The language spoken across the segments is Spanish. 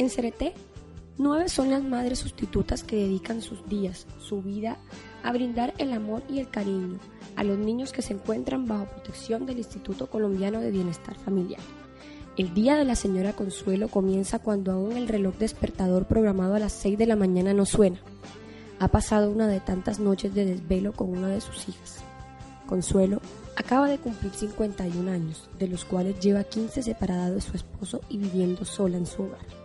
En CRT, nueve son las madres sustitutas que dedican sus días, su vida, a brindar el amor y el cariño a los niños que se encuentran bajo protección del Instituto Colombiano de Bienestar Familiar. El día de la señora Consuelo comienza cuando aún el reloj despertador programado a las 6 de la mañana no suena. Ha pasado una de tantas noches de desvelo con una de sus hijas. Consuelo acaba de cumplir 51 años, de los cuales lleva 15 separada de su esposo y viviendo sola en su hogar.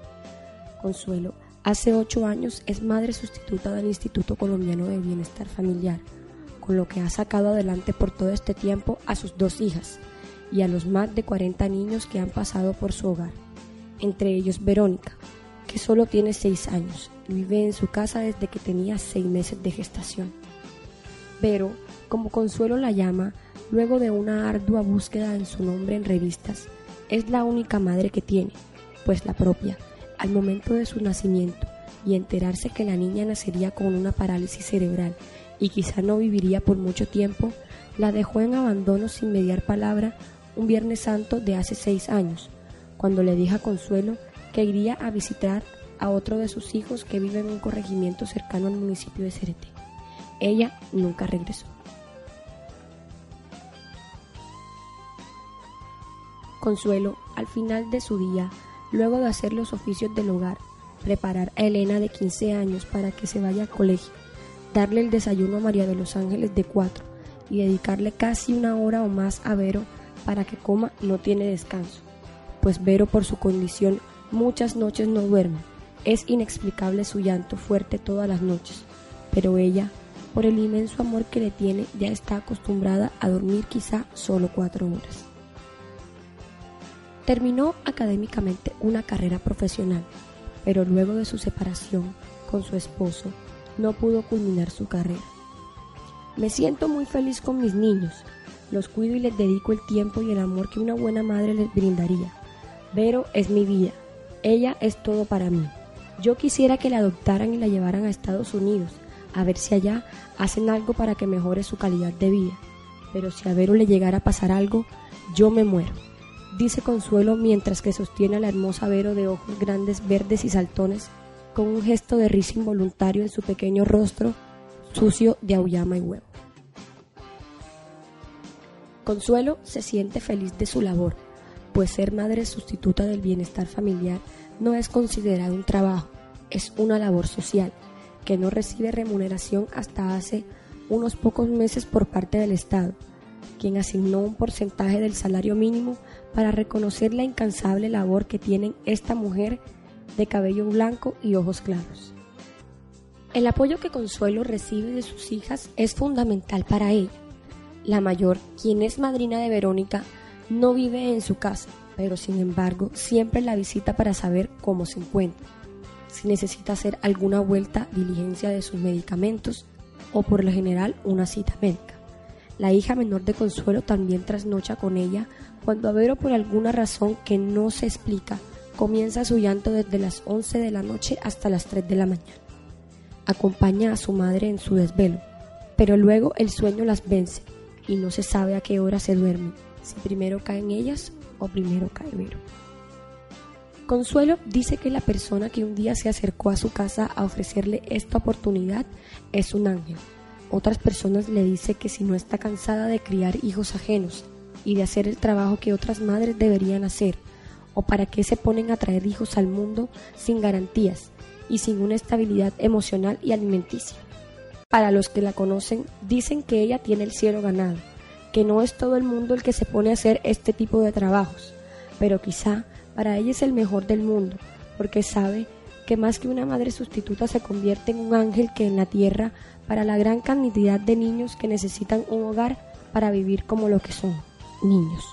Consuelo hace 8 años es madre sustituta del Instituto Colombiano de Bienestar Familiar, con lo que ha sacado adelante por todo este tiempo a sus dos hijas y a los más de 40 niños que han pasado por su hogar, entre ellos Verónica, que solo tiene 6 años y vive en su casa desde que tenía 6 meses de gestación. Pero, como Consuelo la llama, luego de una ardua búsqueda en su nombre en revistas, es la única madre que tiene, pues la propia, al momento de su nacimiento y enterarse que la niña nacería con una parálisis cerebral y quizá no viviría por mucho tiempo, la dejó en abandono sin mediar palabra un Viernes Santo de hace seis años, cuando le dije a Consuelo que iría a visitar a otro de sus hijos que vive en un corregimiento cercano al municipio de Cerete. Ella nunca regresó. Consuelo, al final de su día, luego de hacer los oficios del hogar, preparar a Elena de 15 años para que se vaya al colegio, darle el desayuno a María de los Ángeles de 4 y dedicarle casi una hora o más a Vero para que coma no tiene descanso, pues Vero por su condición muchas noches no duerme. Es inexplicable su llanto fuerte todas las noches, pero ella, por el inmenso amor que le tiene, ya está acostumbrada a dormir quizá solo cuatro horas. Terminó académicamente una carrera profesional, pero luego de su separación con su esposo, no pudo culminar su carrera. Me siento muy feliz con mis niños, los cuido y les dedico el tiempo y el amor que una buena madre les brindaría. Vero es mi vida, ella es todo para mí. Yo quisiera que la adoptaran y la llevaran a Estados Unidos, a ver si allá hacen algo para que mejore su calidad de vida. Pero si a Vero le llegara a pasar algo, yo me muero dice Consuelo mientras que sostiene a la hermosa Vero de ojos grandes, verdes y saltones, con un gesto de risa involuntario en su pequeño rostro sucio de auyama y huevo. Consuelo se siente feliz de su labor, pues ser madre sustituta del bienestar familiar no es considerado un trabajo, es una labor social, que no recibe remuneración hasta hace unos pocos meses por parte del Estado, quien asignó un porcentaje del salario mínimo para reconocer la incansable labor que tienen esta mujer de cabello blanco y ojos claros. El apoyo que Consuelo recibe de sus hijas es fundamental para ella. La mayor, quien es madrina de Verónica, no vive en su casa, pero sin embargo siempre la visita para saber cómo se encuentra, si necesita hacer alguna vuelta, diligencia de sus medicamentos o por lo general una cita médica. La hija menor de Consuelo también trasnocha con ella cuando Avero por alguna razón que no se explica comienza su llanto desde las 11 de la noche hasta las 3 de la mañana. Acompaña a su madre en su desvelo, pero luego el sueño las vence y no se sabe a qué hora se duermen, si primero caen ellas o primero cae Vero. Consuelo dice que la persona que un día se acercó a su casa a ofrecerle esta oportunidad es un ángel otras personas le dicen que si no está cansada de criar hijos ajenos y de hacer el trabajo que otras madres deberían hacer, o para qué se ponen a traer hijos al mundo sin garantías y sin una estabilidad emocional y alimenticia. Para los que la conocen, dicen que ella tiene el cielo ganado, que no es todo el mundo el que se pone a hacer este tipo de trabajos, pero quizá para ella es el mejor del mundo, porque sabe que más que una madre sustituta se convierte en un ángel que en la tierra para la gran cantidad de niños que necesitan un hogar para vivir como lo que son, niños.